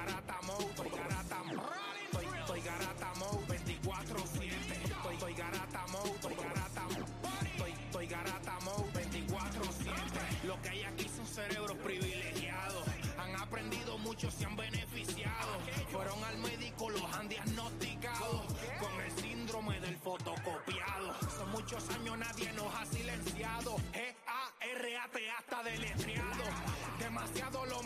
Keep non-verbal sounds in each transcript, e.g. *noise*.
garata mode, estoy garata. Estoy, estoy garata mode 24-7. Estoy, estoy garata mode, estoy garata mode 24-7. Lo que hay aquí son cerebros privilegiados. Han aprendido mucho, se han beneficiado. Fueron al médico, los han diagnosticado con el síndrome del fotocopiado. Son muchos años, nadie nos ha silenciado. G-A-R-A-T hasta deletreado. Demasiado lo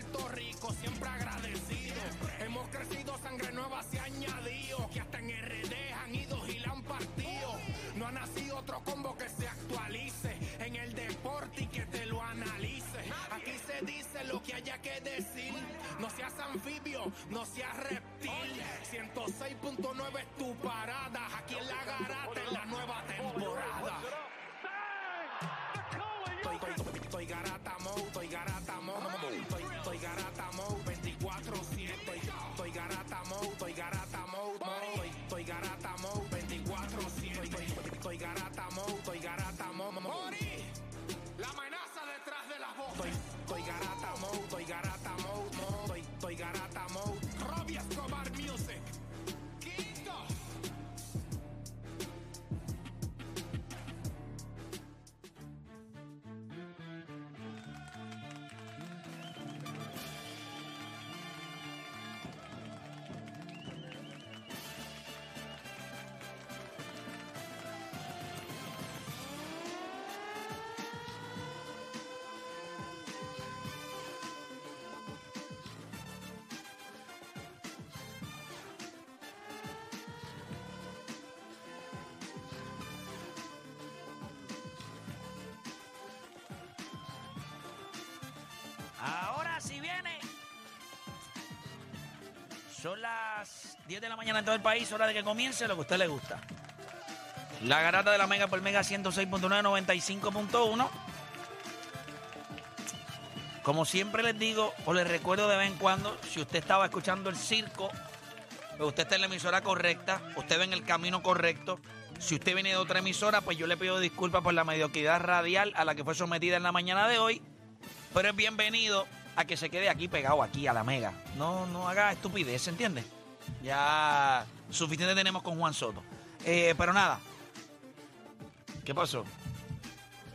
Puerto Rico, siempre agradecido. Hemos crecido, sangre nueva se ha añadido. Que hasta en RD han ido y la han partido. No ha nacido otro combo que se actualice en el deporte y que te lo analice. Aquí se dice lo que haya que decir. No seas anfibio, no seas reptil. 106.9 es tu parada. Aquí en la garata en la nueva temporada. Sí viene. Son las 10 de la mañana en todo el país, hora de que comience lo que a usted le gusta. La garata de la Mega por Mega 106.9, 95.1. Como siempre les digo, o les recuerdo de vez en cuando, si usted estaba escuchando el circo, pues usted está en la emisora correcta, usted va en el camino correcto. Si usted viene de otra emisora, pues yo le pido disculpas por la mediocridad radial a la que fue sometida en la mañana de hoy. Pero es bienvenido a que se quede aquí pegado, aquí a la mega. No, no haga estupidez, ¿entiende? Ya suficiente tenemos con Juan Soto. Eh, pero nada. ¿Qué pasó?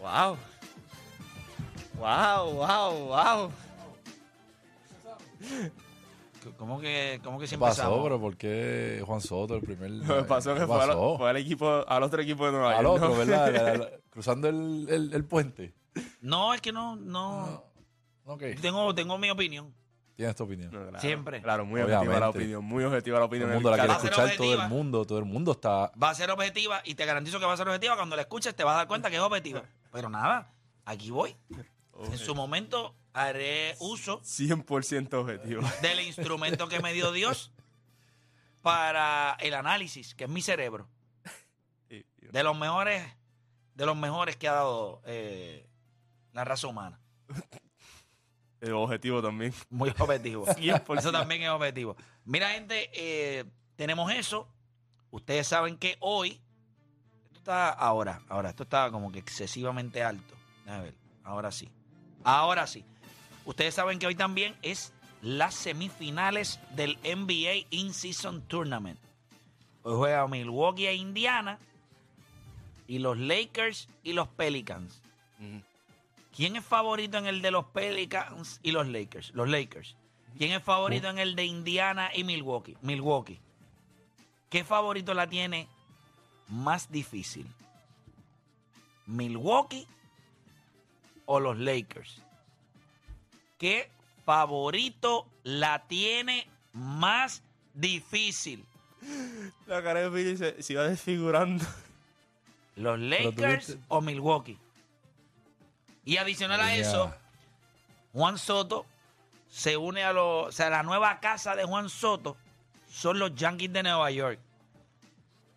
Wow. Wow, wow, wow. ¿Cómo que, cómo que ¿Qué siempre pasó? ¿Pero por qué Juan Soto el primer? *laughs* Lo que pasó es ¿Qué que fue, al, pasó? fue al equipo, al otro equipo de Nueva Al York. otro, ¿no? ¿verdad? *laughs* Cruzando el, el- el puente. No, es que no, no. Tengo, tengo mi opinión. Tienes tu opinión. No, claro, Siempre. Claro, muy objetiva la Obviamente. opinión. Muy objetiva la Todo opinión. el mundo la quiere escuchar, todo el mundo, todo el mundo está... Va a ser objetiva y te garantizo que va a ser objetiva. Cuando la escuches te vas a dar cuenta que es objetiva. Pero nada, aquí voy. En su momento haré uso 100% objetivo. del instrumento que me dio Dios para el análisis, que es mi cerebro. De los mejores, de los mejores que ha dado eh, la raza humana. *laughs* el objetivo también. Muy objetivo. *laughs* 100%. Eso también es objetivo. Mira, gente, eh, tenemos eso. Ustedes saben que hoy, esto está ahora, ahora, esto está como que excesivamente alto. A ver, ahora sí. Ahora sí. Ustedes saben que hoy también es las semifinales del NBA In-Season Tournament. Hoy juega Milwaukee e Indiana y los Lakers y los Pelicans. Ujú. ¿Quién es favorito en el de los Pelicans y los Lakers? Los Lakers. ¿Quién es favorito en el de Indiana y Milwaukee? Milwaukee. ¿Qué favorito la tiene más difícil? ¿Milwaukee o los Lakers? ¿Qué favorito la tiene más difícil? La cara de Philly se, se iba desfigurando. ¿Los Lakers o Milwaukee? Y adicional a eso, Juan Soto se une a los. O sea, la nueva casa de Juan Soto son los Yankees de Nueva York.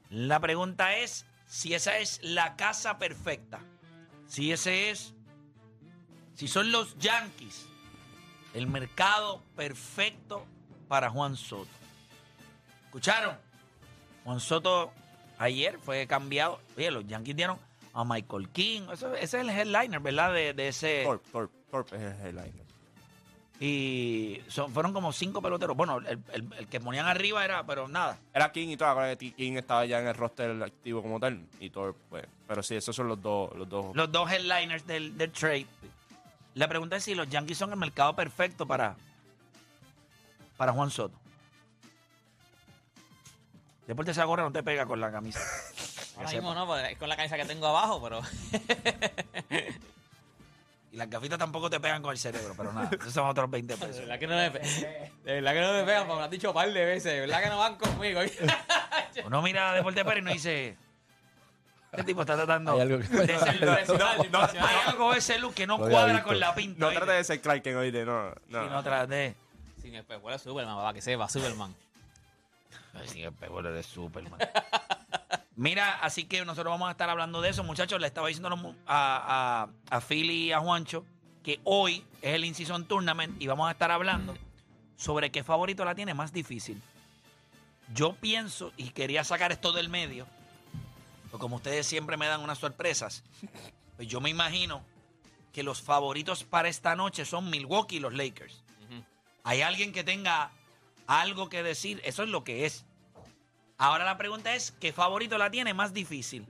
La pregunta es si esa es la casa perfecta. Si ese es. Si son los Yankees el mercado perfecto para Juan Soto. ¿Escucharon? Juan Soto ayer fue cambiado. Oye, los Yankees dieron a Michael King. Eso- ese es el headliner, ¿verdad? De, de ese. Thorpe, Thorpe, Thorpe es el headliner. Y son, fueron como cinco peloteros. Bueno, el, el- el que ponían arriba era, pero nada. Era King y todo, ahora que King estaba ya en el roster activo como tal. Y todo, pues. Pero sí, esos son los dos. Los dos. Los dos headliners del, del trade. La pregunta es si los Yankees son el mercado perfecto para, para Juan Soto. Deporte esa gorra no te pega con la camisa. *laughs* Ahora mismo sepa. no, es con la camisa que tengo abajo, pero. *laughs* Y las gafitas tampoco te pegan con el cerebro, pero nada, esos son otros 20 *laughs* De pesos. verdad que no me, pe- de verdad que no me pegan, porque me lo han dicho un par de veces. De verdad que no van conmigo. *laughs* Uno mira a Deporte Pérez y no dice, este tipo está tratando Hay algo que- de ser impresionante. Hay algo de ese look que no cuadra con la pinta. No trate de ser Clark Kent, oíste, no. no. Y no trate. Sin espejuelos Superman, para que sepa, Superman. Sí, el peor de Superman. Mira, así que nosotros vamos a estar hablando de eso, muchachos. Le estaba diciendo a, a, a, Philly y a Juancho que hoy es el In-Season Tournament y vamos a estar hablando sobre qué favorito la tiene más difícil. Yo pienso, y quería sacar esto del medio, porque como ustedes siempre me dan unas sorpresas, pues yo me imagino que los favoritos para esta noche son Milwaukee y los Lakers. ¿Hay alguien que tenga algo que decir? Eso es lo que es. Ahora la pregunta es, ¿qué favorito la tiene más difícil?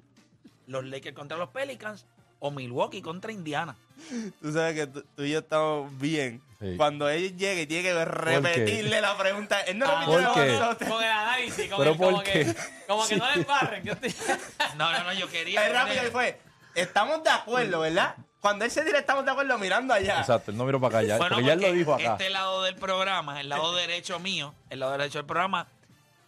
¿Los Lakers contra los Pelicans o Milwaukee contra Indiana? Tú sabes que tú, tú y yo estamos bien. Sí. Cuando él llegue, tiene que repetirle la pregunta. Él no Ah, repite la ¿por qué? nosotros. Con el análisis, como, ¿Pero que, como por que, qué? como que no le embarren. Yo estoy... *laughs* No, no, no, yo quería... Es rápido y fue. Estamos de acuerdo, ¿verdad? Cuando él se dirá estamos de acuerdo mirando allá. Exacto, él no miró para acá ya. Bueno, porque ya él lo porque dijo acá. Este lado del programa, el lado *laughs* derecho mío, el lado derecho del programa,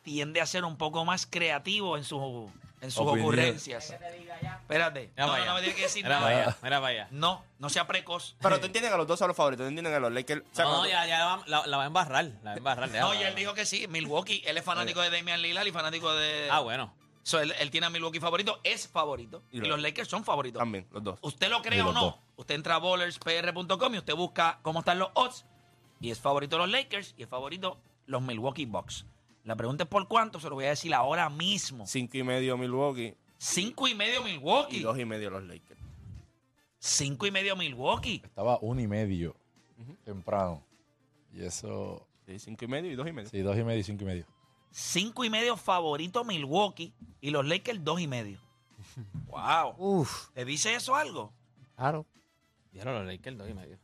tiende a ser un poco más creativo en, su, en sus Opinión. ocurrencias. Espérate. Mira No, no, me tiene que decir Mira nada. allá, mira allá. No, no sea precoz. Pero *laughs* tú entiendes que los dos son los favoritos. Tú entiendes que los Lakers. o sea, No, cuando- ya, ya la, va- la, la va a embarrar. La va a embarrar. No, y él dijo que sí, Milwaukee. Él es fanático de Damian Lillard y fanático de... Ah, bueno. So, él, él tiene a Milwaukee favorito, es favorito. Y, Y lo- los Lakers son favoritos. También, los dos. Usted lo cree Y o no. dos. Usted entra a bowlerspr.com y usted busca cómo están los odds. Y es favorito los Lakers y es favorito los Milwaukee Bucks. La pregunta es por cuánto, se lo voy a decir ahora mismo. Cinco y medio Milwaukee Cinco y medio y Milwaukee. dos y medio los Lakers. Cinco y medio Milwaukee. Estaba uno y medio temprano. Y eso, Sí, cinco y medio y dos y medio. sí, dos y medio y cinco y medio. Cinco y medio favorito Milwaukee y los Lakers dos y medio. *laughs* Wow. Uf, ¿Te dice eso algo? claro. Diablo, los Lakers, dos y medio.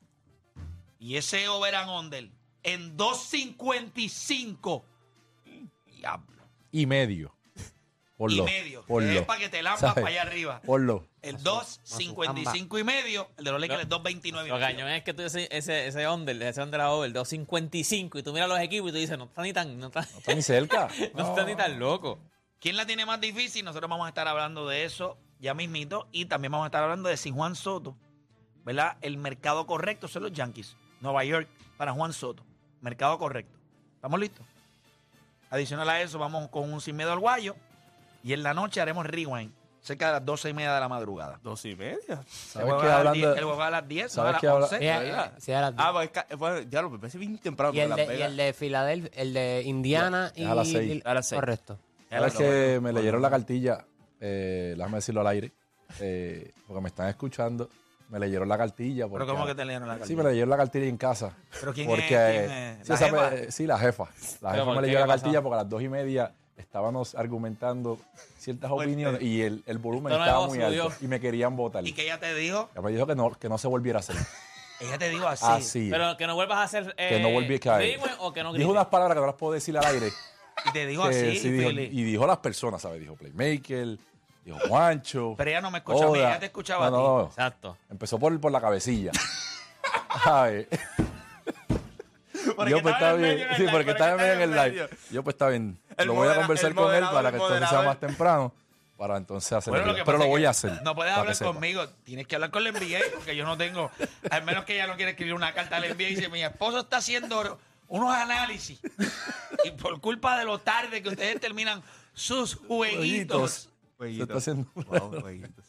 Y ese over and under en 2.55. Diablo. Y medio. Por y lo. medio. Por que lo. es para que te lampas ¿Sabes? para allá arriba. Por lo. El 2.55 y medio. El de los Lakers es 2.29 y Lo medio. cañón es que tú ese, ese, ese under, ese under over, 2.55, y tú miras los equipos y tú dices, no está ni tan, no está, No está ni cerca. *laughs* no está ni tan loco. ¿Quién la tiene más difícil? Nosotros vamos a estar hablando de eso ya mismito. Y también vamos a estar hablando de si Juan Soto, ¿verdad? El mercado correcto son los Yankees. Nueva York para Juan Soto. Mercado correcto. ¿Estamos listos? Adicional a eso, vamos con un sin miedo al guayo. Y en la noche haremos rewind. Cerca de las 12 y media de la madrugada. Dos y media. El ¿Sabes qué? es a las Hablando. 10, el juego a las 10, no a ¿Sabes las qué habla- 11. Sí, a las Ah, pues, pues, ya lo parece bien temprano. y, el de, y el de Filadelfia, el de Indiana y, a las seis. y- A las seis. Correcto. ¿Sabes Ya, que me leyeron la cartilla? Eh, déjame decirlo al aire. eh, porque me están escuchando. Me leyeron la cartilla. Pero porque- ¿cómo que te leyeron la Sí, cartilla? me leyeron la cartilla en casa. ¿Pero quién porque, es? ¿Quién eh, es? Sí, ¿La jefa? me- sí, la jefa. La ¿Pero jefa me qué? leyó ¿Qué la pasó? cartilla porque a las dos y media estábamos argumentando ciertas opiniones y el, el volumen Esto estaba es muy alto y me querían votar. ¿Y que ella te dijo? Ella me dijo que no, que no se volviera a hacer. *laughs* Ella te dijo así. Así. Pero que no vuelvas a hacer. Eh, Que no volví a caer. rewind o que no dijo unas palabras que no las puedo decir al aire. *laughs* Y te dijo que así, sí dijo- y dijo las personas, ¿sabes? Dijo Playmaker, dijo Juancho. Pero ella no me escuchó a mí, Oda. ella te escuchaba no, a ti. no, no. Exacto. Empezó por, por la cabecilla. *laughs* Porque yo pues estaba bien. Sí, live, porque estaba en medio en el live. Yo pues está bien. El lo voy a modera- conversar el con él moderador, para el que entonces sea moderador. más temprano. Para entonces hacer Bueno, lo que Pero pasa lo voy a hacer. No puedes para hablar sepa. conmigo, tienes que hablar con la NBA porque yo no tengo, al menos que ella no quiere escribir una carta al NBA y dice, mi esposo está haciendo unos análisis *laughs* y por culpa de lo tarde que ustedes terminan sus jueguitos. Se está haciendo.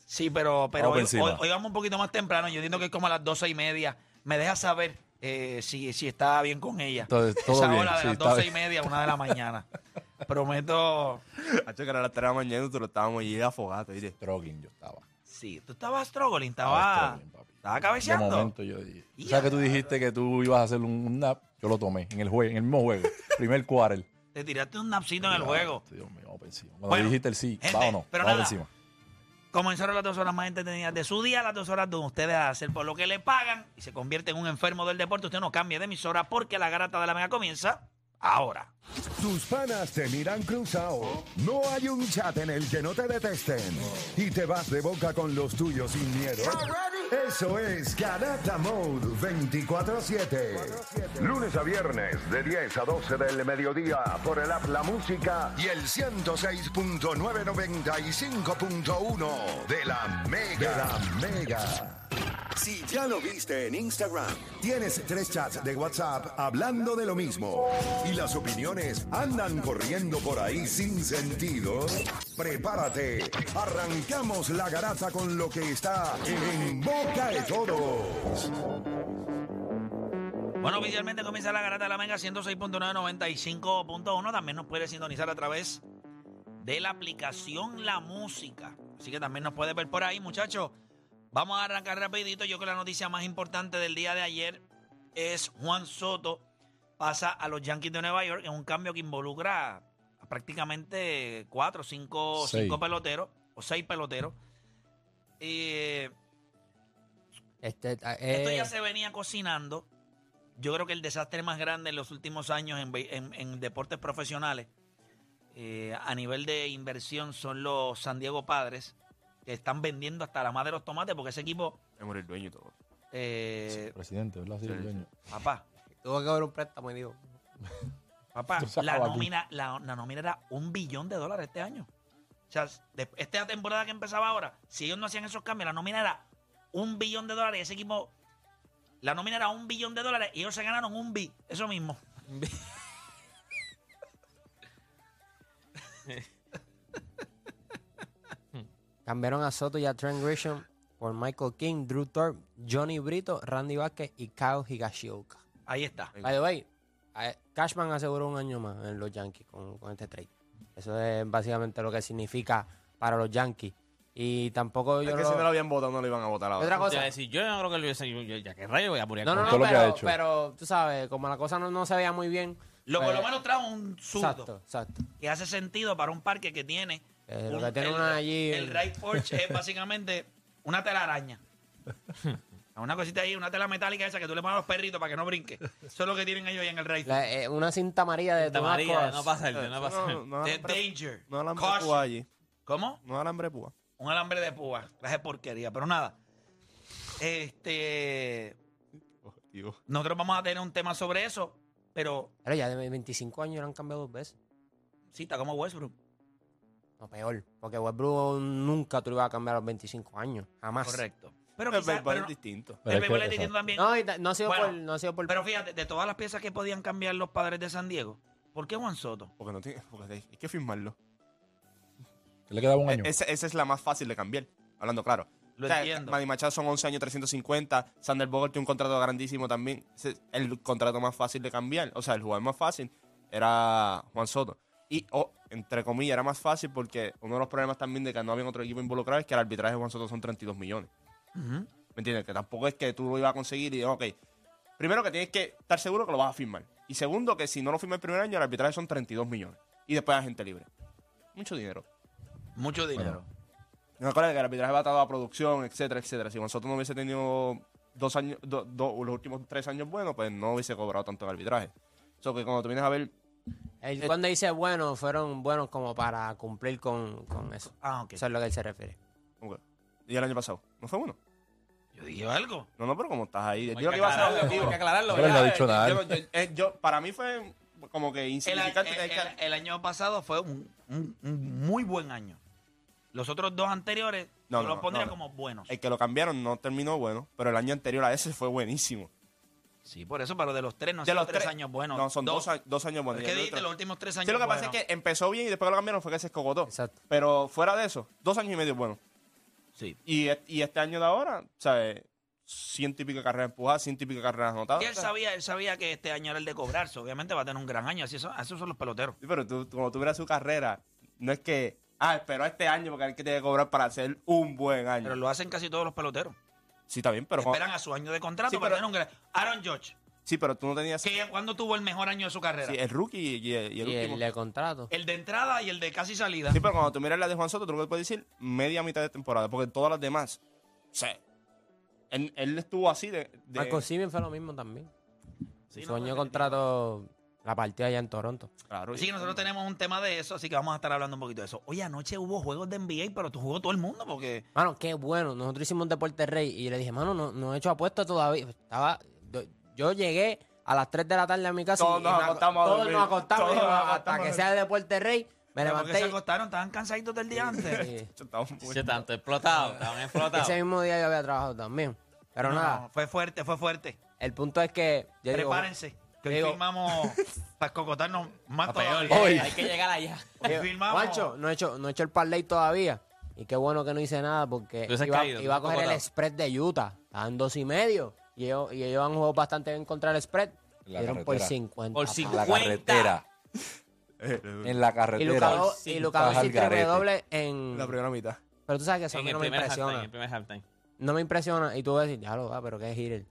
Sí, pero, pero Vamos por hoy, encima. hoy- vamos un poquito más temprano. Yo entiendo que es como a las doce y media. Me deja saber eh, si, si está bien con ella. Entonces, todo Esa bien, hora de sí, las está doce y bien. media, una de la mañana. *laughs* Prometo. Hacho, que era las 3 de la mañana y nosotros estábamos allí afogados. ¿viste? Trogging yo estaba. Sí, tú estabas struggling, Estaba estaba, struggling, papi. estaba De cabeceando. momento yo dije. Y ¿Sabes que tú dijiste que tú ibas a hacer un, un nap? Yo lo tomé en el juego, en el mismo juego. Primer quarter. Te tiraste un napcito en el juego. Dios mío, vamos por encima. Cuando Bueno, dijiste el sí, gente, va o no, pero vamos por nada. encima. Comenzaron las dos horas más entretenidas de su día, las dos horas donde ustedes a hacer por lo que le pagan y se convierte en un enfermo del deporte. Usted no cambie de emisora porque la garata de la mega comienza ahora. Tus panas te miran cruzado. No hay un chat en el que no te detesten. Y te vas de boca con los tuyos sin miedo. Eso es Garata Mode 24-7. Lunes a viernes de 10 a 12 del mediodía por el app La Música y el 106.995.1 de la Mega. De la Mega. Si ya lo viste en Instagram, tienes tres chats de WhatsApp hablando de lo mismo y las opiniones andan corriendo por ahí sin sentido, prepárate. Arrancamos la garata con lo que está en boca de todos. Bueno, oficialmente comienza la garata de la Mega 106.995.1. También nos puede sintonizar a través de la aplicación La Música. Así que también nos puede ver por ahí, muchachos. Vamos a arrancar rapidito. Yo creo que la noticia más importante del día de ayer es Juan Soto pasa a los Yankees de Nueva York en un cambio que involucra a prácticamente cuatro, cinco, Seis. cinco peloteros o seis peloteros. Eh, Este, esto eh, ya se venía cocinando. Yo creo que el desastre más grande en los últimos años en, be- en- en deportes profesionales eh, a nivel de inversión son los San Diego Padres, están vendiendo hasta la madre de los tomates porque ese equipo, Es el dueño y todo. eh, Presidente, ¿verdad? Sí, Sí, el dueño. papá, tuvo que haber un préstamo y digo, papá, *laughs* la nómina, la, la nómina era un billón de dólares este año. O sea, de- esta temporada que empezaba ahora, si ellos no hacían esos cambios, la nómina era un billón de dólares y ese equipo, la nómina era un billón de dólares y ellos se ganaron un bi, eso mismo. *laughs* cambiaron a Soto y a Trent Grisham por Michael King, Drew Thorpe, Johnny Brito, Randy Vázquez y Kyle Higashioka. Ahí está. By the way, Cashman aseguró un año más en los Yankees con, con este trade. Eso es básicamente lo que significa para los Yankees. Y tampoco Es yo que lo- si no lo habían votado, no lo iban a votar ahora. Otra cosa. decir, yo no creo que lo hubiese. yo- Ya que rayo voy a poner No, no, no, todo lo que ha pero, hecho. pero tú sabes, como la cosa no, no se veía muy bien. Lo, pues, por lo menos trajo un zurdo Exacto, exacto. que hace sentido para un parque que tiene. Eh, lo un- que tiene el, una allí. el right porch es básicamente una telaraña. *laughs* Una cosita ahí, una tela metálica esa que tú le pones a los perritos para que no brinque. Eso es lo que tienen ellos ahí en el right. la- eh, una cinta amarilla de Cross. no pasa el, no pasa No, no, The alambre, danger. no alambre Caution. púa allí. ¿Cómo? No alambre púa. Un alambre de púa. Traje porquería. Pero nada. Este. Digo. Nosotros vamos a tener un tema sobre eso. Pero Pero ya de 25 años lo han cambiado dos veces. sí, está como Westbrook. No, peor. Porque Westbrook nunca tú lo ibas a cambiar a los 25 años. Jamás. Correcto. Pero El quizás- béisbol pero es no- distinto. El béisbol es distinto también. No, y ta- no ha sido Bueno, por. No ha sido por Pero fíjate, de todas las piezas que podían cambiar los padres de San Diego, ¿por qué Juan Soto? Porque no tiene. Porque hay hay que firmarlo. Le quedaba un E- año. Esa, esa es la más fácil de cambiar. Hablando claro. Lo O sea, entiendo. Manny Machado son 11 años, 350. Sander Bogart tiene un contrato grandísimo también. Ese es el contrato más fácil de cambiar. O sea, el jugador más fácil era Juan Soto. Y, entre comillas, era más fácil porque uno de los problemas también de que no había otro equipo involucrado es que el arbitraje de Juan Soto son 32 millones. ¿Me entiendes? Que tampoco es que tú lo ibas a conseguir y, ok. Primero que tienes que estar seguro que lo vas a firmar. Y segundo que si no lo firmas el primer año, el arbitraje son 32 millones. Y después agente libre. Mucho dinero. Mucho dinero. Me acuerdo que el arbitraje va atado a producción, etcétera, etcétera. Si nosotros no hubiese tenido dos años, do- do- los últimos tres años buenos, pues no hubiese cobrado tanto el arbitraje. Eso que cuando tú vienes a ver, Él cuando dice bueno, fueron buenos como para cumplir con, con eso. Ah, ok. Eso es lo que él se refiere. y el año pasado, ¿no fue bueno? Yo dije algo. No, no, pero como estás ahí, Hay digo que iba a aclararlo, objetivo. hay que aclararlo, Pero no ha dicho nada. Yo- yo- eh, yo- para mí fue como que insignificante. el- año pasado fue un, un- un muy buen año. Los otros dos anteriores No, yo no, los no, pondría no. como buenos. el que lo cambiaron no terminó bueno, pero el año anterior a ese fue buenísimo. Sí, por eso, pero de los tres no De son los tres tres- años buenos. No, son dos, años buenos. ¿Qué dijiste? Los últimos tres años Sí, lo que pasa es que empezó bien y después lo cambiaron fue que se escogotó. Exacto. Pero fuera de eso, dos años y medio bueno. Sí. Y, y este año de ahora, ¿sabes? Ciento y pico de carreras empujadas, ciento y pico de carreras anotadas. Y él sabía, él sabía que este año era el de cobrarse. Obviamente va a tener un gran año. Así son, esos son los peloteros. Sí, pero tú, tú- cuando tú miras su carrera, no es que Ah, espero este año porque hay que tiene que cobrar para hacer un buen año. Pero lo hacen casi todos los peloteros. Sí, está bien, pero... Esperan a su año de contrato Sí, para pero- tener un gran- Aaron Judge, Sí, pero tú no tenías... que ¿cuándo tuvo el mejor año de su carrera? Sí, el rookie y, y el, y el Y último. el de contrato. El de entrada y el de casi salida. Sí, pero cuando tú miras la de Juan Soto, tú lo que puedes decir media mitad de temporada, porque todas las demás, o sea, él, él estuvo así de... de- Marco Simen fue lo mismo también. Sí, Su no, año de contrato la partió allá en Toronto. claro, que nosotros tenemos un tema de eso, así que vamos a estar hablando un poquito de eso. Oye, anoche hubo juegos de NBA, pero tú jugó todo el mundo porque... Mano, qué bueno. Nosotros hicimos un deporte rey y yo le dije, mano, no, no he hecho apuestas todavía. Estaba, yo, yo llegué a las 3 de la tarde a mi casa Todos y nos acostamos a todos dormir. nos acostamos Todos y nos hasta acostamos a que sea de deporte rey. Me ¿Pero qué se levanté. acostaron? Estaban cansaditos del día antes. *laughs* muy- Sí, tanto explotado, estaban explotados. ese mismo día yo había trabajado también. Pero No, nada, Fue fuerte, fue fuerte. el punto es que yo digo, Prepárense, que hoy digo- filmamos *laughs* para escocotarnos más todavía. Hoy. hay que llegar allá. Hoy. Juancho, no he hecho, no he hecho el parlay todavía. Y qué bueno que no hice nada porque hubieses iba, caído, iba a coger el spread de Utah. Estaban dos y medio. Y ellos, y ellos han jugado bastante bien contra el spread. La Dieron por carretera. 50. Por pa. 50. La carretera. *laughs* En la Y carretera. Luka, Por Do- y. Luka Estás al Doncic triple garete. doble en... La primera mitad. Pero tú sabes que eso a En mí el no me primer halftime, en impresiona. el primer halftime. No me impresiona. Y tú vas a decir, ya lo va, pero qué es hitter.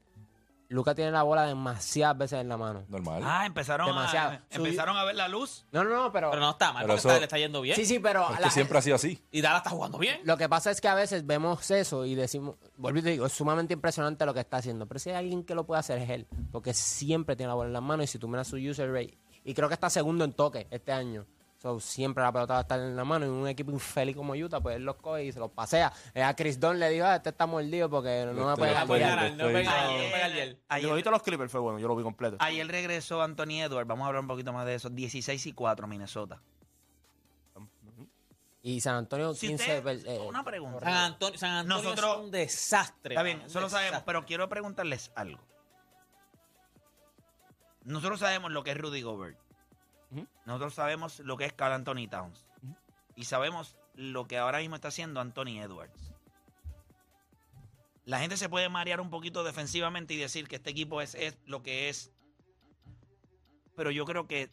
Luca tiene la bola demasiadas veces en la mano. Normal. Ah, empezaron Demasiado. a, empezaron a ver la luz. No, no, no, pero... Pero no está mal, Pero porque eso- está- le está yendo bien. Sí, sí, pero... es la- que siempre ha sido así. Y Dallas está jugando bien. Lo que pasa es que a veces vemos eso y decimos, vuelvo y te digo, es sumamente impresionante lo que está haciendo. Pero si hay alguien que lo puede hacer es él, porque siempre tiene la bola en las manos y si tú miras su user rate, y creo que está segundo en toque este año. So, siempre la pelota va a estar en la mano y un equipo infeliz como Utah, pues él los coge y se los pasea. Eh, a Chris Don le dijo, ah, este está mordido porque no me Estoy- puede No estoy- puede ganar. ganar, no estoy- puede ganar, no Ayer- puede ganar. El jueguito de los Clippers fue bueno, yo lo vi completo. ayer regresó Anthony Edwards. Vamos a hablar un poquito más de eso. 16 y 4 Minnesota. Y San Antonio Si 15... usted- eh, una pregunta. San Antonio, San Antonio Nosotros- es un desastre. Está bien, eso lo sabemos, pero quiero preguntarles algo. Nosotros sabemos lo que es Rudy Gobert. Nosotros sabemos lo que es Carl Anthony Towns. Y sabemos lo que ahora mismo está haciendo Anthony Edwards. La gente se puede marear un poquito defensivamente y decir que este equipo es, es lo que es. Pero yo creo que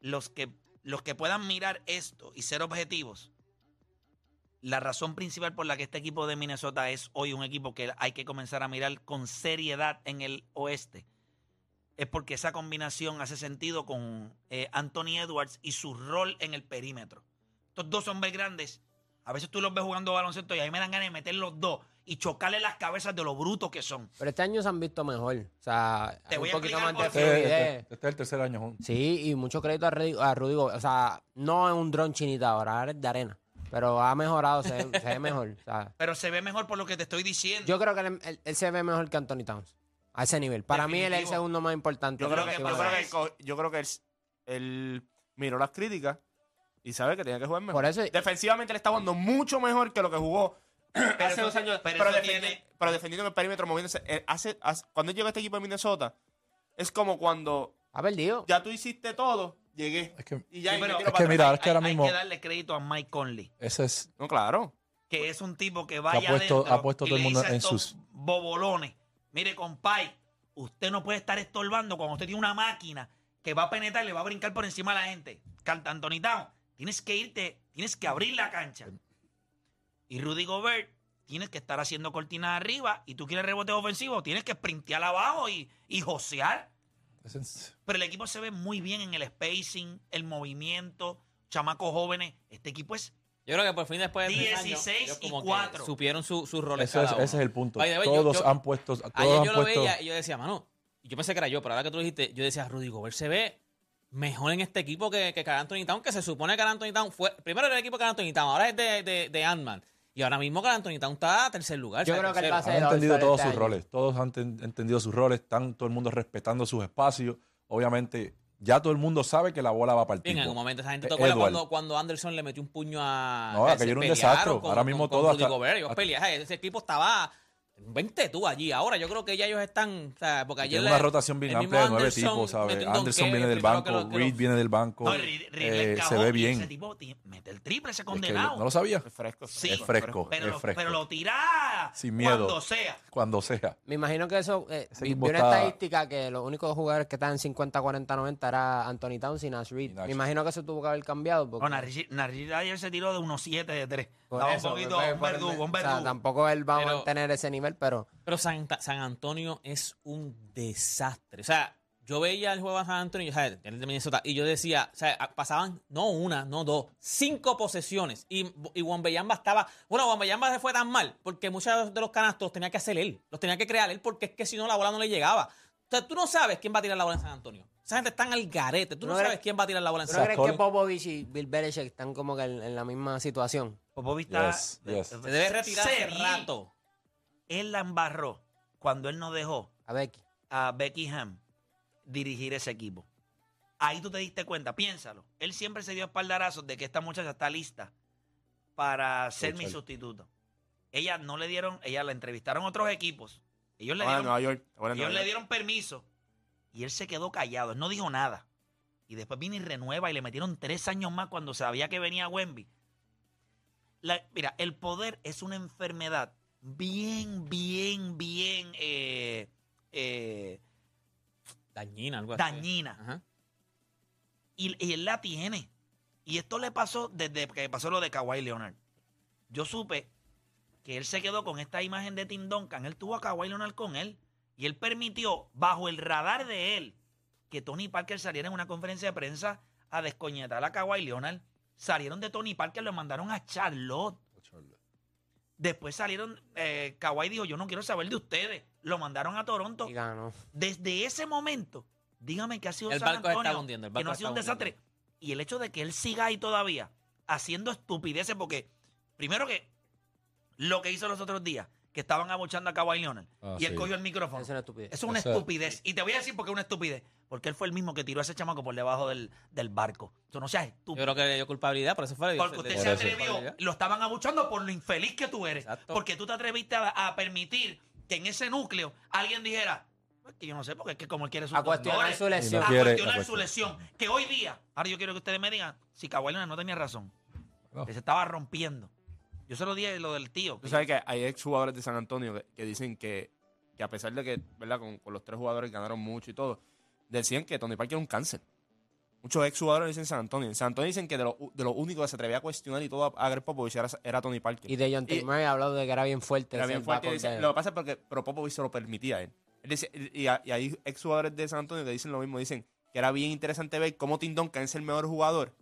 los que los que puedan mirar esto y ser objetivos, la razón principal por la que este equipo de Minnesota es hoy un equipo que hay que comenzar a mirar con seriedad en el oeste es porque esa combinación hace sentido con eh, Anthony Edwards y su rol en el perímetro. Estos dos hombres grandes, a veces tú los ves jugando baloncesto y a mí me dan ganas de meter los dos y chocarle las cabezas de lo brutos que son. Pero este año se han visto mejor. O sea, Te voy un a poquito explicar más de. Este, este- este es el tercer año juntos. Sí, y mucho crédito a, Rudy- a Rudy. O sea, no es un dron chinita ahora, ahora es de arena. Pero ha mejorado, se, ve- se ve mejor. O sea, Pero se ve mejor por lo que te estoy diciendo. yo creo que él, él- él se ve mejor que Anthony Towns. A ese nivel. Para mí él es el segundo más importante. Yo creo que, que yo creo que, él co- yo creo que él, él miró las críticas y sabe que tenía que jugar mejor. Por eso- Defensivamente le está jugando mucho mejor que lo que jugó *clears throat* hace eso- dos años. pero Pero, eso defendi- tiene- pero defendiendo el perímetro, moviéndose. Eh, hace, hace- cuando él llegó a este equipo de Minnesota, es como cuando Ha perdido. ya tú hiciste todo, llegué. Es que, Y ya Sí, pero- es que atrás. mira, es que hay, ahora hay mismo que darle crédito a Mike Conley, ese es No, claro. que es un tipo que ha vaya puesto- adentro ha puesto y todo el mundo en sus- bobolones. Mire, compay, usted no puede estar estorbando cuando usted tiene una máquina que va a penetrar y le va a brincar por encima a la gente. Towns, tienes que irte, tienes que abrir la cancha. Y Rudy Gobert, tienes que estar haciendo cortinas arriba y tú quieres rebote ofensivo, tienes que sprintear abajo y, y josear. Pero el equipo se ve muy bien en el spacing, el movimiento, chamacos jóvenes. Este equipo es Yo creo que por fin después de tres años, 16 ellos y como que cuatro. supieron su- sus roles ese es, ese es el punto. Way, yo- Todos yo- han puesto, todos Ayer han yo lo puesto veía y yo decía, mano, yo pensé que era yo, pero ahora que tú lo dijiste, yo decía, Rudy Gobert se ve mejor en este equipo que, que Carl Anthony Town, que se supone que Carl Anthony Town fue, primero era el equipo de Carl Anthony Town, ahora es de, de, de Ant-Man. Y ahora mismo Carl Anthony Town está a tercer lugar. Yo creo que él tercero. va a ser- han entendido todos este sus año. roles. Todos han ten- entendido sus roles. Están todo el mundo respetando sus espacios. Obviamente, ya todo el mundo sabe que la bola va el Bien, en algún momento esa gente Eh, acuerda Edward. cuando, cuando Anderson le metió un puño a. No, que aquello era un desastre. con- Ahora mismo con- con todo Rudy hasta- Gobert, ellos hasta-. Ese equipo estaba. Vente tú allí. Ahora yo creo que ya ellos están. O sea, porque ayer. Tiene una rotación bien amplia de nueve tipos, ¿sabes? Anderson viene del banco, que lo- que lo- Reed viene del banco. No, eh, se ve bien. Ese tipo ti- mete el triple, ese Es que condenado. ¿No lo sabía? Es fresco. Sí. Es fresco, pero, es lo, fresco. pero lo tira Sin miedo. cuando sea. Cuando sea. Me imagino que eso. Eh, vi, una está- estadística que los únicos jugadores que estaban en 50, 40, 90 era Anthony Towns y Nash Reed. Y Nash. Me imagino que eso tuvo que haber cambiado. Porque, No, Narri Narri ayer se tiró de unos 7 de 3. Por Estaba eso, un poquito, pues, un por- verdugo, un o sea, verdugo. tampoco él va a Pero- mantener ese nivel, pero Pero San, San Antonio es un desastre. O sea, yo veía el juego de San Antonio o sea, el de Minnesota, y yo decía, o sea, pasaban no una, no dos, cinco posesiones. Y, y Wembanyama estaba. Bueno, Wembanyama se fue tan mal porque muchos de los canastos los tenía que hacer él, los tenía que crear él porque es que si no la bola no le llegaba. O sea, tú no sabes quién va a tirar la bola en San Antonio. Esa gente está en el garete. Tú no, ¿No crees- sabes quién va a tirar la bola en ¿tú no crees que. Popovich y Bill Belichick están como que en, en la misma situación? Popovich está- Yes, yes. Se debe retirar hace Sí. rato. Él la embarró cuando él no dejó A Becky. a Becky Ham dirigir ese equipo. Ahí tú te diste cuenta, piénsalo. Él siempre se dio espaldarazos de que esta muchacha está lista para ser mi sustituto. Ella no le dieron, ella la entrevistaron otros equipos. Ellos le en dieron, Nueva York. ellos Nueva le dieron permiso y él se quedó callado. Él no dijo nada. Y después vino y renueva y le metieron tres años más cuando sabía que venía Wemby. La- mira, el poder es una enfermedad bien, bien, bien eh, eh, Dañina, algo así. dañina. Ajá. Y, y él la tiene. Y esto le pasó desde que pasó lo de Kawhi Leonard. Yo supe que él se quedó con esta imagen de Tim Duncan. Él tuvo a Kawhi Leonard con él. Y él permitió, bajo el radar de él, que Tony Parker saliera en una conferencia de prensa a descoñetar a Kawhi Leonard. Salieron de Tony Parker, lo mandaron a Charlotte. Después salieron, eh, Kawhi dijo, yo no quiero saber de ustedes. Lo mandaron a Toronto. Y ganó. Desde ese momento, dígame que ha sido El San barco se está Antonio, hundiendo, el que no barco ha sido un desastre. Y el hecho de que él siga ahí todavía haciendo estupideces, porque primero que lo que hizo los otros días, que estaban abuchando a Kawhi Leonard, Ah, y él sí. cogió el micrófono. Es una estupidez. Eso es una Eso- estupidez. Y te voy a decir por qué es una estupidez. Porque él fue el mismo que tiró a ese chamaco por debajo del, del barco. Eso no seas Yo estúpido. creo que le dio culpabilidad, por eso fue. Porque usted se eso. atrevió, lo estaban abuchando por lo infeliz que tú eres. Exacto. Porque tú te atreviste a, a permitir que en ese núcleo alguien dijera, "Pues que yo no sé, porque es que como él quiere sus A cuestionar su lesión. no a cuestionar a su lesión. Que hoy día, ahora yo quiero que ustedes me digan, si Kawhi Leonard no tenía razón, No. que se estaba rompiendo. Yo se lo dije lo del tío. Tú sabes que hay ex jugadores de San Antonio que, que dicen que, que a pesar de que, ¿verdad? Con, con los tres jugadores ganaron mucho y todo, decían que Tony Parker era un cáncer. Muchos ex jugadores dicen San Antonio. En San Antonio dicen que de lo, de lo único que se atrevía a cuestionar y todo a, a Greg Popovich era, era Tony Parker. Y de John Murray ha hablado de que era bien fuerte. Era bien fuerte. dice- lo que pasa es porque pero Popovich se lo permitía a él. Él dice- y, y hay ex jugadores de San Antonio que dicen lo mismo. Dicen que era bien interesante ver cómo Tim Duncan es el mejor jugador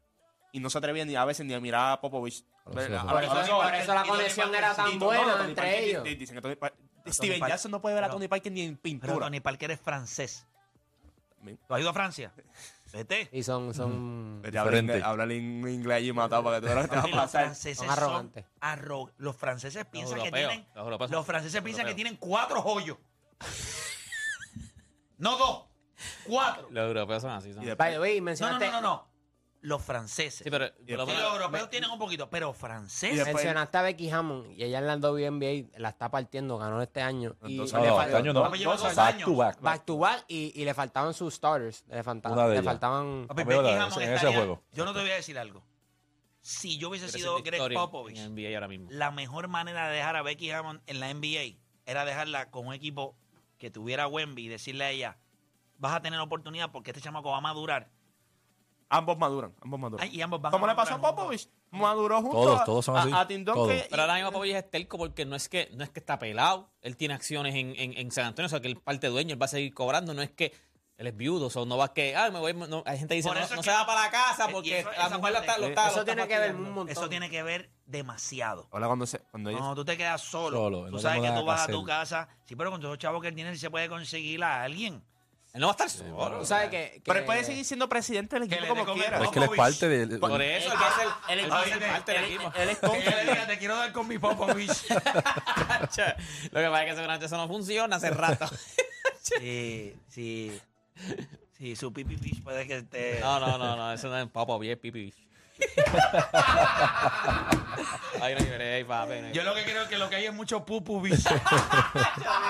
y no se atrevían ni a veces ni a mirar a Popovich. Por eso- por la Y conexión era tan y buena entre ellos. di- Dicen que Steven Jackson no puede ver a Tony Parker ni en Pero pintura. Tony Parker es francés. ¿Tú has ido a Francia? Vete. Y son, son, Vete a hablar en inglés allí matado para que tú veas lo que te los pasar. franceses Son son arrogantes. arro- Los franceses piensan que tienen. los franceses piensan que tienen cuatro joyos. no dos. Cuatro. Los europeos son así. Son Y de- By the way, No, no, mencionaste, no, no, no. Los franceses. Sí, pero. Sí, los europeos tienen un poquito, pero franceses. Mencionaste a Becky Hammond y ella en la WNBA la está partiendo, ganó este año. Y Dos le No, este año no. Papi, lleva dos Back años. to back. back to back y, y le faltaban sus starters. Le, falta- Una de le ellas. faltaban. Papi, en ese estaría- juego. Yo no te voy a decir algo. Si yo hubiese sido Greg Popovich, En NBA ahora mismo. la mejor manera de dejar a Becky Hammond en la NBA era dejarla con un equipo que tuviera a Wemby y decirle a ella, vas a tener oportunidad porque este chamaco va a madurar. Ambos maduran, ambos maduran. Ay, y ambos van ¿Cómo a le pasó a. Popovich? Maduró junto Todos, a, todos son a- así. a Tim Duncan Todos. y- Pero ahora mismo Popovich es telco porque no es que no es que está pelado. Él tiene acciones en, en, en San Antonio, o sea que él parte dueño, él va a seguir cobrando. No es que él es viudo, o sea, no va que. Ah, me voy. no- hay gente que dice, no, no se va para la casa Eh, porque eso- la esa mujer está. Lo está Eso lo está tiene que ver un montón. Eso tiene que ver demasiado. Ahora cuando se, cuando Cuando tú te quedas solo, Solo, tú no sabes que tú vas a tu casa. Sí, pero con todos los chavos que él tiene, se puede conseguir a alguien. Él no va a estar solo. Que. que- Pero él puede seguir siendo presidente del equipo le dé como quiera. Pero es que él es parte del. Por eso, él va a ser, él- él va a ser él- parte del él- equipo. él es *laughs* Que le diga, te quiero dar con mi Popovich. *laughs* Lo que pasa es que seguramente eso no funciona hace rato. *laughs* sí, sí. Sí, su pipi puede que esté... No, no, no, no, eso no es Popovich, es Pipi. *laughs* Ahí no hay break, papi. no hay Yo lo que creo es que lo que hay es mucho pupu bicho. *laughs*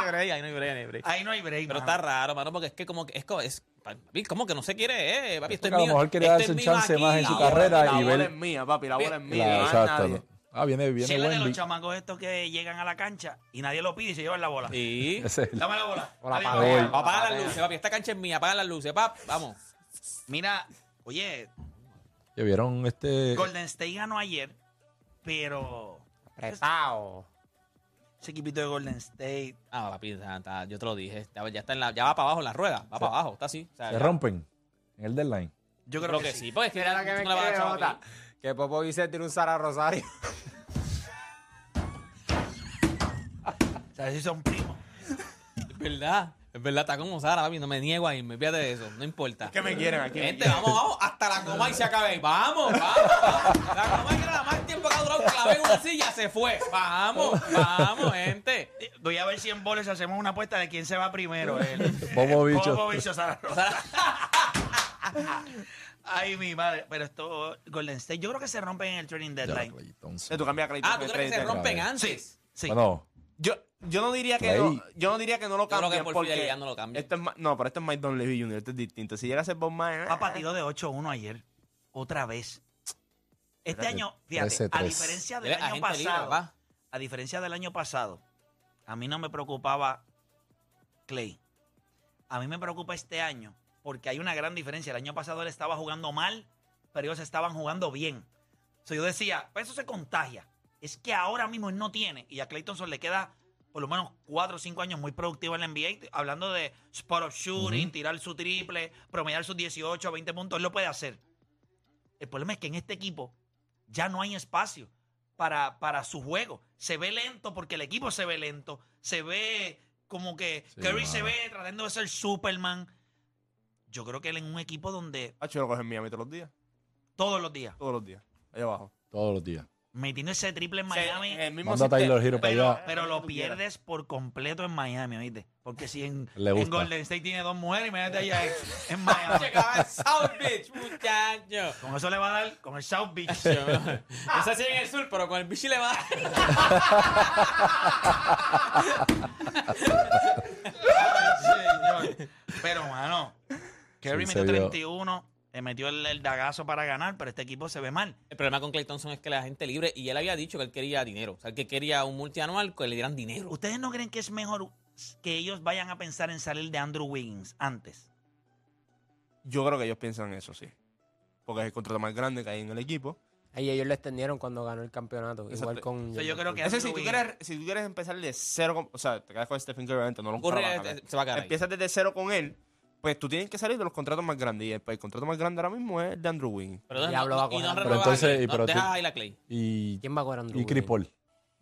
break, Ahí no hay break, ahí no hay break. Ahí no hay break. Pero mano. está raro, mano, porque es que como que es, co- es papi, como que no se quiere, eh, papi, esto es Porque a lo mío. mejor quería esto darse es un mío chance aquí. más en su La carrera La y bola ver- es mía, papi, la bola es mía. La- no es exacto. nadie. Ah, viene, viene es de los chamacos estos que llegan a la cancha y nadie lo pide y se llevan la bola. Sí. Ese es el- Dame la bola. O la Adiós. patea. Apaga las luces, papi. Esta cancha es mía. Apaga las luces, pap. Vamos. Mira, oye, Que vieron este. Golden State ganó ayer, pero Apretado. ese equipito de Golden State. Ah, papi, está- está- yo te lo dije. Ya, ya está en la, ya va para abajo en la rueda. Va para abajo, está así. O sea, Se ya- rompen en el deadline. Yo creo, que, sí. Porque es que Mira lo que tú me no le vas a quiere, echar a Jota. mí. Que se tiene un Sara Rosario. *laughs* O sea, si son primos. *laughs* Es verdad. Es verdad, está como Sara, papi. No me niego a irme. Fíjate de eso. No importa. ¿Qué me quieren aquí? Gente, vamos, vamos. Hasta la coma y se acabe. Vamos, vamos. La coma que era más tiempo que ha durado clavé en una silla se fue. Vamos, vamos, gente. Voy a ver si en boles hacemos una apuesta de quién se va primero. El, Popovich. *laughs* el Popovich o Sara Rosa. *laughs* Ay, mi madre. Pero esto, Golden State, yo creo que se rompen en el trading Ya, deadline. Clay Thompson. Sí, tú cambias a Ah, ¿tú crees que se rompen antes? Sí. Bueno, Yo, yo no diría que Clay. no, yo no diría que no lo creo que por porque no lo cambian. Esto es ma- no, pero esto es Mike Dunleavy Jr., esto es distinto. Si llega a ser Bob Myers, Papá tiró de 8-1 ayer. Otra vez. Este año, fíjate, 13-3. a diferencia del año libre, pasado, a diferencia del año pasado, a mí no me preocupaba Clay. A mí me preocupa este año porque hay una gran diferencia. El año pasado él estaba jugando mal, pero ellos estaban jugando bien. So, yo decía, pues eso se contagia. Es que ahora mismo él no tiene, y a Clay Thompson le queda por lo menos 4 o 5 años muy productivo en la NBA, hablando de spot of shooting, tirar su triple, promediar sus 18 o 20 puntos, él lo puede hacer. El problema es que en este equipo ya no hay espacio para, para su juego. Se ve lento porque el equipo se ve lento. Se ve como que Sí, Curry se ve tratando de ser Superman. Yo creo que él en un equipo donde Ah, yo lo cojo en Miami todos los días. todos los días, Todos los días. Ahí abajo. todos los días. Metiendo ese triple en Sí, Miami, el mismo Manda a sistema. Taylor Hero para pero, allá. pero Lo pierdes por completo en Miami, ¿oíste? Porque si en, *laughs* Le en gusta. Golden State tiene dos mujeres, imagínate allá en, *laughs* en Miami. Llegaba el South Beach, muchacho. Con eso le va a dar con el South Beach. No sé si en el sur, pero con el bichi le va a dar. *laughs* Señor. Pero, mano, Curry Sí, metió se vio. 31, le metió el, el dagazo para ganar, pero este equipo se ve mal. El problema con Clay Thompson es que la gente libre y él había dicho que él quería dinero. O sea, que quería un multianual que le dieran dinero. ¿Ustedes no creen que es mejor que ellos vayan a pensar en salir de Andrew Wiggins antes? Yo creo que ellos piensan eso, sí. Porque es el contrato más grande que hay en el equipo. Ahí ellos lo extendieron cuando ganó el campeonato. Igual con. O sea, yo creo que si, tú quieres, si tú quieres empezar de cero, con- o sea, te quedas con Stephen Curry, obviamente, no lo a este, se va a quedar. Empiezas desde cero con él, pues tú tienes que salir de los contratos más grandes. Y el, el contrato más grande ahora mismo es el de Andrew Wiggins. Pero entonces Diablo no, va a y no coger. Pero entonces, a y pero dejas tú- ahí la Clay. Y, ¿Quién va a coger a Andrew y Chris Paul.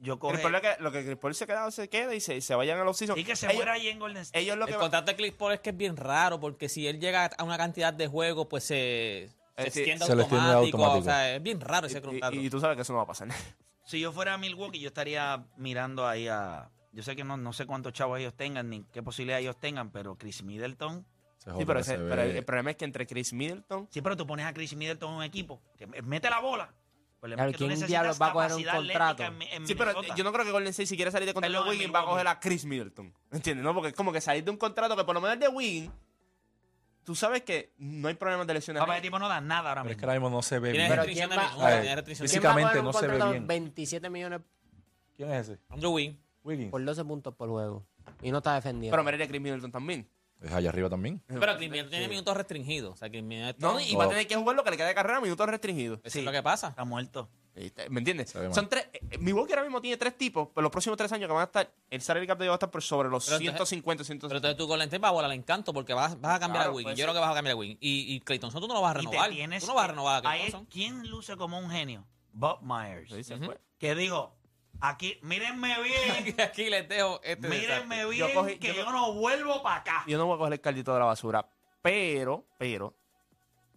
Yo Chris coge... Paul es que- lo que Chris Paul se queda, se queda y se, se vayan a los seasons. Y que se ellos, muera ahí en Golden State. ellos lo que El va- contrato de Chris Paul es que es bien raro porque si él llega a una cantidad de juegos, pues se, se Eh, extiende se le extiende automático. automático. O sea, es bien raro ese contrato. y, y tú sabes que eso no va a pasar. *laughs* Si yo fuera a Milwaukee, yo estaría mirando ahí a... Yo sé que no, no sé cuántos chavos ellos tengan, ni qué posibilidad ellos tengan, pero Chris Middleton... Se Sí, pero, ese- el, el problema es que entre Chris Middleton Sí, pero tú pones a Chris Middleton en un equipo que mete la bola. El Claro, es que tú ¿quién diablos va a coger un contrato? atlética en- en Sí, pero yo no creo que Golden State si quiere salir de contrato de Wiggins va a coger a Chris Middleton. ¿Entiendes? No, porque es como que salir de un contrato que por lo menos de Wiggins, tú sabes que no hay problemas de lesiones. Papá, el tipo no da nada ahora Pero es que mismo. ahora mismo no se ve bien. Pero ¿quién va- minutos, Ay, tiene restricción de ¿Quién va a físicamente no se ve bien. 27 millones ¿Quién es ese? Andrew. Wiggins. por 12 puntos por juego. Y no está defendiendo. Pero merece Chris Middleton también. Es allá arriba también. Pero Middleton tiene minutos restringidos. O sea, Middleton... No, y va a tener que jugar lo que le queda de carrera a minutos restringidos. Eso es lo que pasa. Está muerto. ¿Me entiendes? Son tres. eh, Milwaukee ahora mismo tiene tres tipos, pero los próximos tres años que van a estar, el salary cap de ellos va a estar por sobre los Pero entonces- 150, Pero 160. entonces tú Golden State vas a volar el encanto porque vas, vas a cambiar Claro, a Wiggins. puede Yo creo que vas a cambiar a Wiggins. Y, y Clay Thompson tú no lo vas a Y te renovar. tienes Tú no vas a que- renovar a. ¿Quién luce como un genio? Bob Myers. Sí, se fue. Que dijo, aquí, mírenme *laughs* bien, Aquí les dejo este mírenme desastre. bien, Yo cogí- que yo yo, no vuelvo para acá. Yo no voy a coger el caldito de la basura, pero, pero,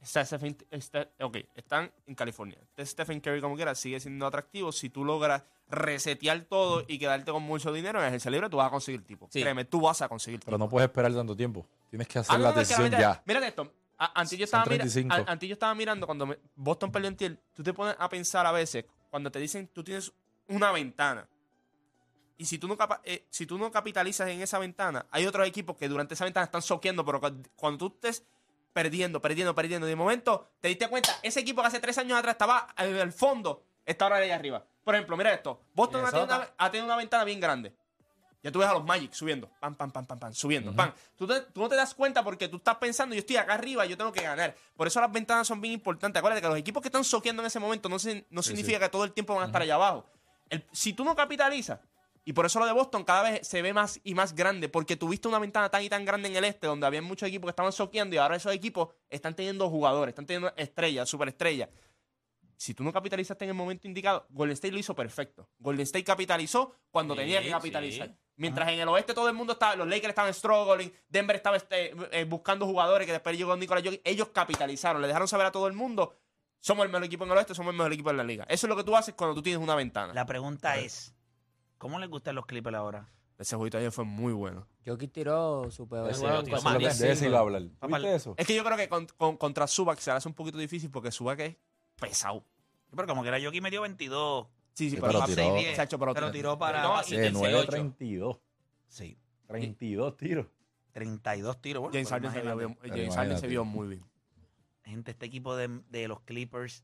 está Stephen, está- ok, están en California. Este Stephen Curry, como quiera, sigue siendo atractivo. Si tú logras resetear todo y quedarte con mucho dinero en agencia libre, tú vas a conseguir tipo. Sí. Créeme, tú vas a conseguir tipo. Pero no puedes esperar tanto tiempo. Tienes que hacer Ah, no, la no, es que decisión ya. Mira esto. A- Antes yo, estaba mira- 35. a- antes yo estaba mirando cuando me- Boston perdió en tier, tú te pones a pensar a veces, cuando te dicen tú tienes una ventana, y si tú no, eh, si tú no capitalizas en esa ventana, hay otros equipos que durante esa ventana están soqueando, pero cu- cuando tú estés perdiendo, perdiendo, perdiendo, de momento te diste cuenta, ese equipo que hace tres años atrás estaba en el fondo, está ahora ahí arriba. Por ejemplo, mira esto, Boston ha tenido, una, ha tenido una ventana bien grande. Ya tú ves a los Magic subiendo, pam, pam, pam, pam, pam, subiendo, pam. Tú, te- tú no te das cuenta porque tú estás pensando, yo estoy acá arriba, yo tengo que ganar. Por eso las ventanas son bien importantes. Acuérdate que los equipos que están soqueando en ese momento no, se- no significa que todo el tiempo van a estar allá abajo. El- si tú no capitalizas, y por eso lo de Boston cada vez se ve más y más grande, porque tuviste una ventana tan y tan grande en el este, donde había muchos equipos que estaban soqueando y ahora esos equipos están teniendo jugadores, están teniendo estrellas, superestrellas. Si tú no capitalizaste en el momento indicado, Golden State lo hizo perfecto. Golden State capitalizó cuando Sí, tenía que capitalizar. sí. Mientras en el oeste todo el mundo estaba, los Lakers estaban struggling, Denver estaba este, eh, buscando jugadores que después llegó Nicolás Jokic, ellos capitalizaron, le dejaron saber a todo el mundo, somos el mejor equipo en el oeste, somos el mejor equipo en la liga. Eso es lo que tú haces cuando tú tienes una ventana. La pregunta es, ¿cómo les gustan los Clippers ahora? Ese jueguito ayer fue muy bueno. Jokic tiró su peor Eso es lo que- malísimo. de ese iba a hablar. Papá, ¿Viste eso? Es que yo creo que con- con- contra Subac se le hace un poquito difícil porque Subac es pesado. Pero como que era Jokic me dio 22. Sí, sí, Sí, pero, pero para tiró- 6, 10, Chacho, pero pero tiró- para No, el 9 a 6-8. 32. sí, 32 tiros. 32 tiros. Bueno, James Harden se James Harden vio muy bien. Gente, este equipo de, de los Clippers,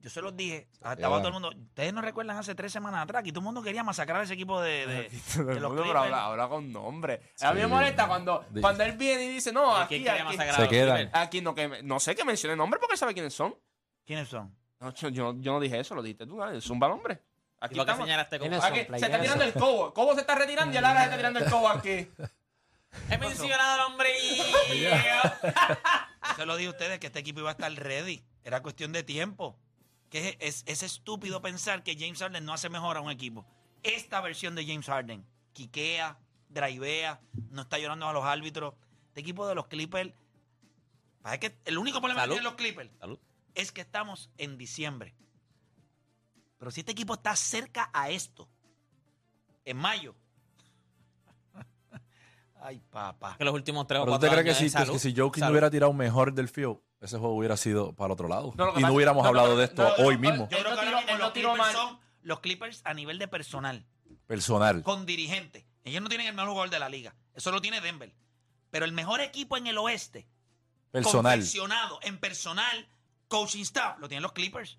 yo se los dije, estaba Ya. todo el mundo, ustedes no recuerdan hace tres semanas atrás, que todo el mundo quería masacrar a ese equipo de, *laughs* los Clippers. habla, habla con nombre. A mí me molesta cuando, cuando él viene y dice, no, ¿Quién aquí, quería aquí, Se quedan. Aquí no, que, me- no sé que mencione nombre porque él sabe quiénes son. ¿Quiénes son? No, yo, yo, yo no dije eso, lo dijiste tú, dale, zumba nombre. Aquí ¿Y por qué estamos. señalaste como ¿Quiénes Aquí, son? Se está tirando el cobo. Cobo se está retirando y ahora se está tirando el cobo aquí. He mencionado al hombre y... *laughs* Se lo dije a ustedes que este equipo iba a estar ready. Era cuestión de tiempo. Que es, es, es estúpido pensar que James Harden no hace mejor a un equipo. Esta versión de James Harden, quiquea, drivea, no está llorando a los árbitros. Este equipo de los Clippers, ¿para que el único problema Salud. que tienen los Clippers Salud. es que estamos en diciembre. Pero si este equipo está cerca a esto, en mayo. Ay, papá. Que los últimos tres o Pero tú te cuatro crees que años si, de que, salud. si Jokic no Salud. hubiera tirado mejor del field, ese juego hubiera sido para el otro lado. No, lo que y no hubiéramos no, hablado no, de esto no, no, hoy no, mismo. Yo Él creo no que tiró- ahora mismo él no los tiró Clippers mal. son los Clippers a nivel de personal, Personal. con dirigente. Ellos no tienen el mejor jugador de la liga. Eso lo tiene Denver. Pero el mejor equipo en el oeste, Personal. confeccionado en personal, coaching staff, lo tienen los Clippers.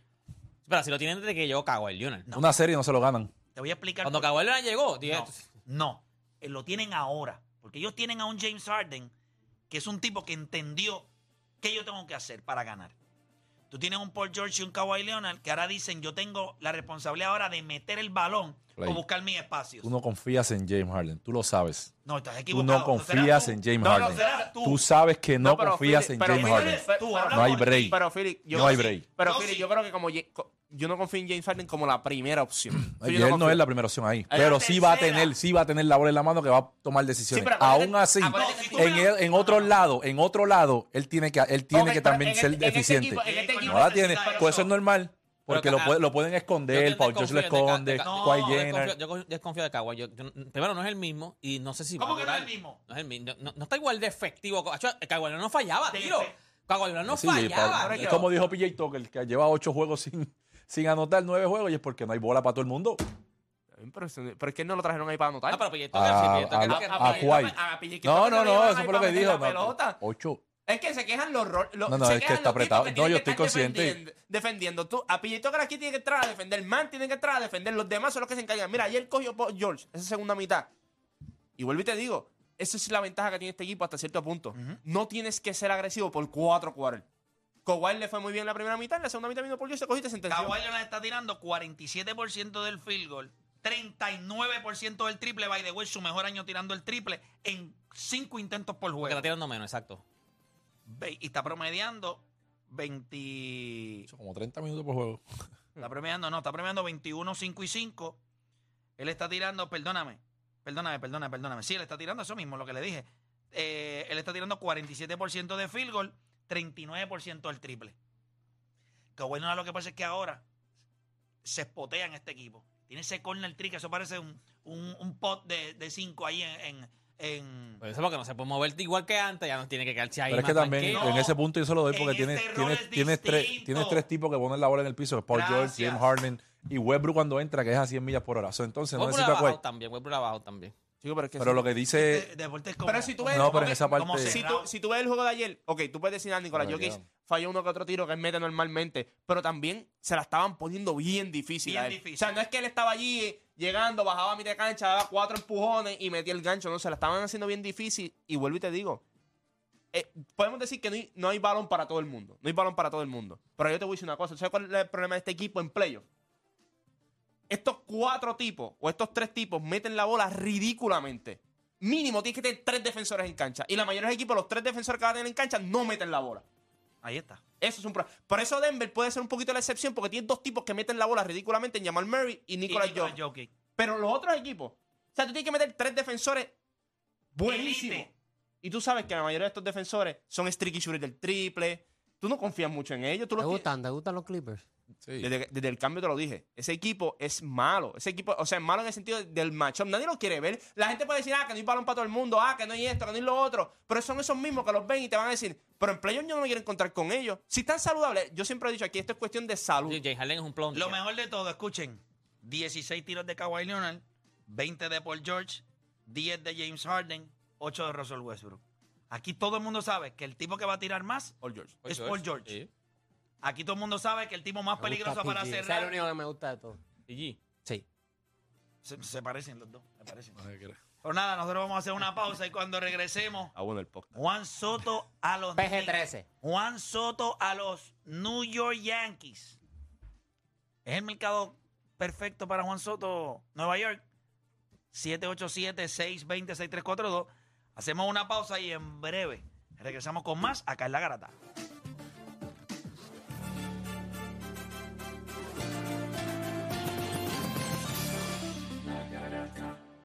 Pero si lo tienen desde que llegó Kawhi Leonard. No. Una serie no se lo ganan. Te voy a explicar. Cuando por- Kawhi Leonard llegó, dije, No, no. Eh, Lo tienen ahora. Porque ellos tienen a un James Harden que es un tipo que entendió qué yo tengo que hacer para ganar. Tú tienes un Paul George y un Kawhi Leonard que ahora dicen yo tengo la responsabilidad ahora de meter el balón Play. o buscar mis espacios. Tú no confías en James Harden. Tú lo sabes. No, estás Tú equivocado. no confías en tú. James No, no, Harden. serás tú. Tú sabes que no, confías Philly- en James Philly- Harden. Tú, No hay break. Pero, Philly, yo, No hay sí, break. Pero, sí. yo creo que como yo no confío en James Harden como la primera opción. *clears throat* Y él no es la primera opción ahí. Pero sí va a tener, sí va a tener la bola en la mano que va a tomar decisiones. Sí, Aún así, en, me- el- en otro lado, en otro lado, él tiene que, él tiene que también en ser este- en este eficiente. equipo- este No la tiene. Pues eso es normal. Porque lo, lo pueden esconder, Paul George lo de esconde, de No, Kawhi Jenner. desconfío- Yo desconfío de Kawhi. Yo- yo- primero, no es el mismo y no sé si ¿Cómo va que no es el mismo? No es el mismo. No, no está igual de efectivo. Acho, Kawhi Leonard no fallaba, tiro. Kawhi Leonard no Sí, fallaba. es como dijo PJ Tucker, que lleva ocho juegos sin, sin anotar nueve juegos y es porque no hay bola para todo el mundo. Pero, es que no lo trajeron ahí para anotar. Ah, pero sí, a, No, no, no, eso fue lo que dijo. la no, pelota. ocho. Es que se quejan los ro- los- No, no, se es que está apretado. que No, yo estoy consciente. defendiendo- Defendiendo. Tú, a Pillito que aquí tiene que entrar a defender. Man tiene que entrar a defender. Los demás son los que se encargan. Mira, ayer cogió Paul George, esa segunda mitad. Y vuelvo y te digo, esa es la ventaja que tiene este equipo hasta cierto punto. No tienes que ser agresivo por cuatro quarters. Kawhi le fue muy bien la primera mitad, en la segunda mitad vino Paul George, se cogió y te sentenció. Kawhi Leonard está tirando 47% del field goal, 39% del triple. By the way, su mejor año tirando el triple en 5 intentos por Porque juego. está tirando menos, exacto. Ve- Y está promediando 20. Eso como 30 minutos por juego. Está promediando, no, está promediando 21, 5 y 5. Él está tirando, perdóname, perdóname, perdóname, perdóname. Sí, él está tirando eso mismo, lo que le dije. Eh, él está tirando 47% de field goal, 39% del triple. Que bueno, lo que pasa es que ahora se espotea en este equipo. Tiene ese corner trick, eso parece un, un, un pot de 5 ahí en, en, en. Por eso porque no se puede moverte igual que antes, ya no tiene que quedarse ahí. Pero es que también tranquilo. en ese punto yo se lo doy porque tiene, este rol tiene, es tienes, tres, tienes tres tipos que ponen la bola en el piso, Paul George. James Harden y Westbrook cuando entra, que es a 100 millas por hora. So, entonces no necesita abajo también, Westbrook abajo también. Pero es que Pero si- lo que dice... de- deportes como. Pero si tú ves, No, pero en ok, esa parte- como si, tú, si tú ves el juego de ayer, ok, tú puedes decir, ah, Nicolás Jokic falló uno que otro tiro que él mete normalmente, pero también se la estaban poniendo bien difícil. Bien a él. difícil. O sea, no es que él estaba allí eh, llegando, bajaba a mitad de cancha, daba cuatro empujones y metía el gancho, no, se la estaban haciendo bien difícil. Y vuelvo y te digo, eh, podemos decir que no hay, no hay balón para todo el mundo, no hay balón para todo el mundo. Pero yo te voy a decir una cosa, ¿sabes cuál es el problema de este equipo en playoff? Estos cuatro tipos o estos tres tipos meten la bola ridículamente. Mínimo tienes que tener tres defensores en cancha. Y la mayoría de equipos, los tres defensores que van a tener en cancha, no meten la bola. Ahí está. Eso es un problema. Por eso Denver puede ser un poquito la excepción, porque tiene dos tipos que meten la bola ridículamente en Jamal Murray y Nikola Jokic. Pero los otros equipos, o sea, tú tienes que meter tres defensores buenísimos. Y tú sabes que la mayoría de estos defensores son streaky shooters del triple. Tú no confías mucho en ellos. Tú ¿Te los gustan? ¿Te gustan los Clippers? Sí. desde, desde el cambio te lo dije. Ese equipo es malo. Ese equipo, o sea, es malo en el sentido del matchup. Nadie lo quiere ver. La gente puede decir, ah, que no hay balón para todo el mundo, ah, que no hay esto, que no hay lo otro. Pero son esos mismos que los ven y te van a decir, pero en playoff yo no me quiero encontrar con ellos. Si están saludables, yo siempre he dicho aquí, esto es cuestión de salud. Jay Harden es un plon. Lo mejor de todo, escuchen: 16 tiros de Kawhi Leonard, 20 de Paul George, 10 de James Harden, 8 de Russell Westbrook. Aquí todo el mundo sabe que el tipo que va a tirar más Paul George. es Paul George. Sí. Aquí todo el mundo sabe que el tipo más Me gusta peligroso para PG. Ese es el cerrar. único que me gusta de todo. PG. Sí. Se, se parecen los dos. Se parecen. Pero nada, nosotros vamos a hacer una pausa y cuando regresemos, Ah, bueno, el podcast. Juan Soto a los PG-13. Juan Soto a los New York Yankees. ¿Es el mercado perfecto para Juan Soto, Nueva York? 787-620-6342. Hacemos una pausa y en breve regresamos con más acá en La Garata.